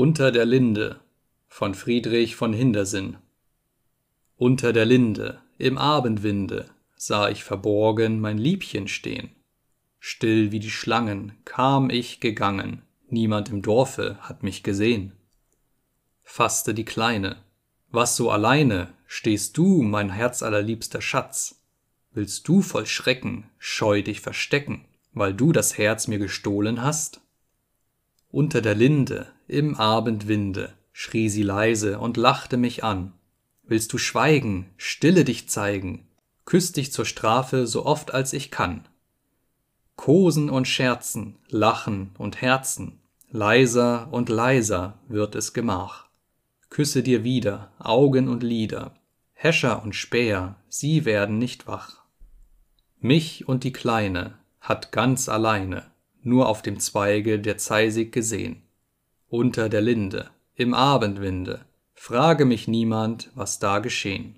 Unter der Linde von Friedrich von Hindersinn Unter der Linde, im Abendwinde, sah ich verborgen mein Liebchen stehn. Still wie die Schlangen kam ich gegangen, niemand im Dorfe hat mich gesehn. Fasste die Kleine, was so alleine stehst du, mein herzallerliebster Schatz? Willst du voll Schrecken scheu dich verstecken, weil du das Herz mir gestohlen hast? Unter der Linde, im Abendwinde, schrie sie leise und lachte mich an. Willst du schweigen, Stille dich zeigen, küss dich zur Strafe so oft als ich kann. Kosen und Scherzen, Lachen und Herzen, leiser und leiser wird es Gemach. Küsse dir wieder Augen und Lider, Häscher und Späher, sie werden nicht wach. Mich und die Kleine hat ganz alleine nur auf dem Zweige der Zeisig gesehn. Unter der Linde, im Abendwinde, frage mich niemand, was da geschehn.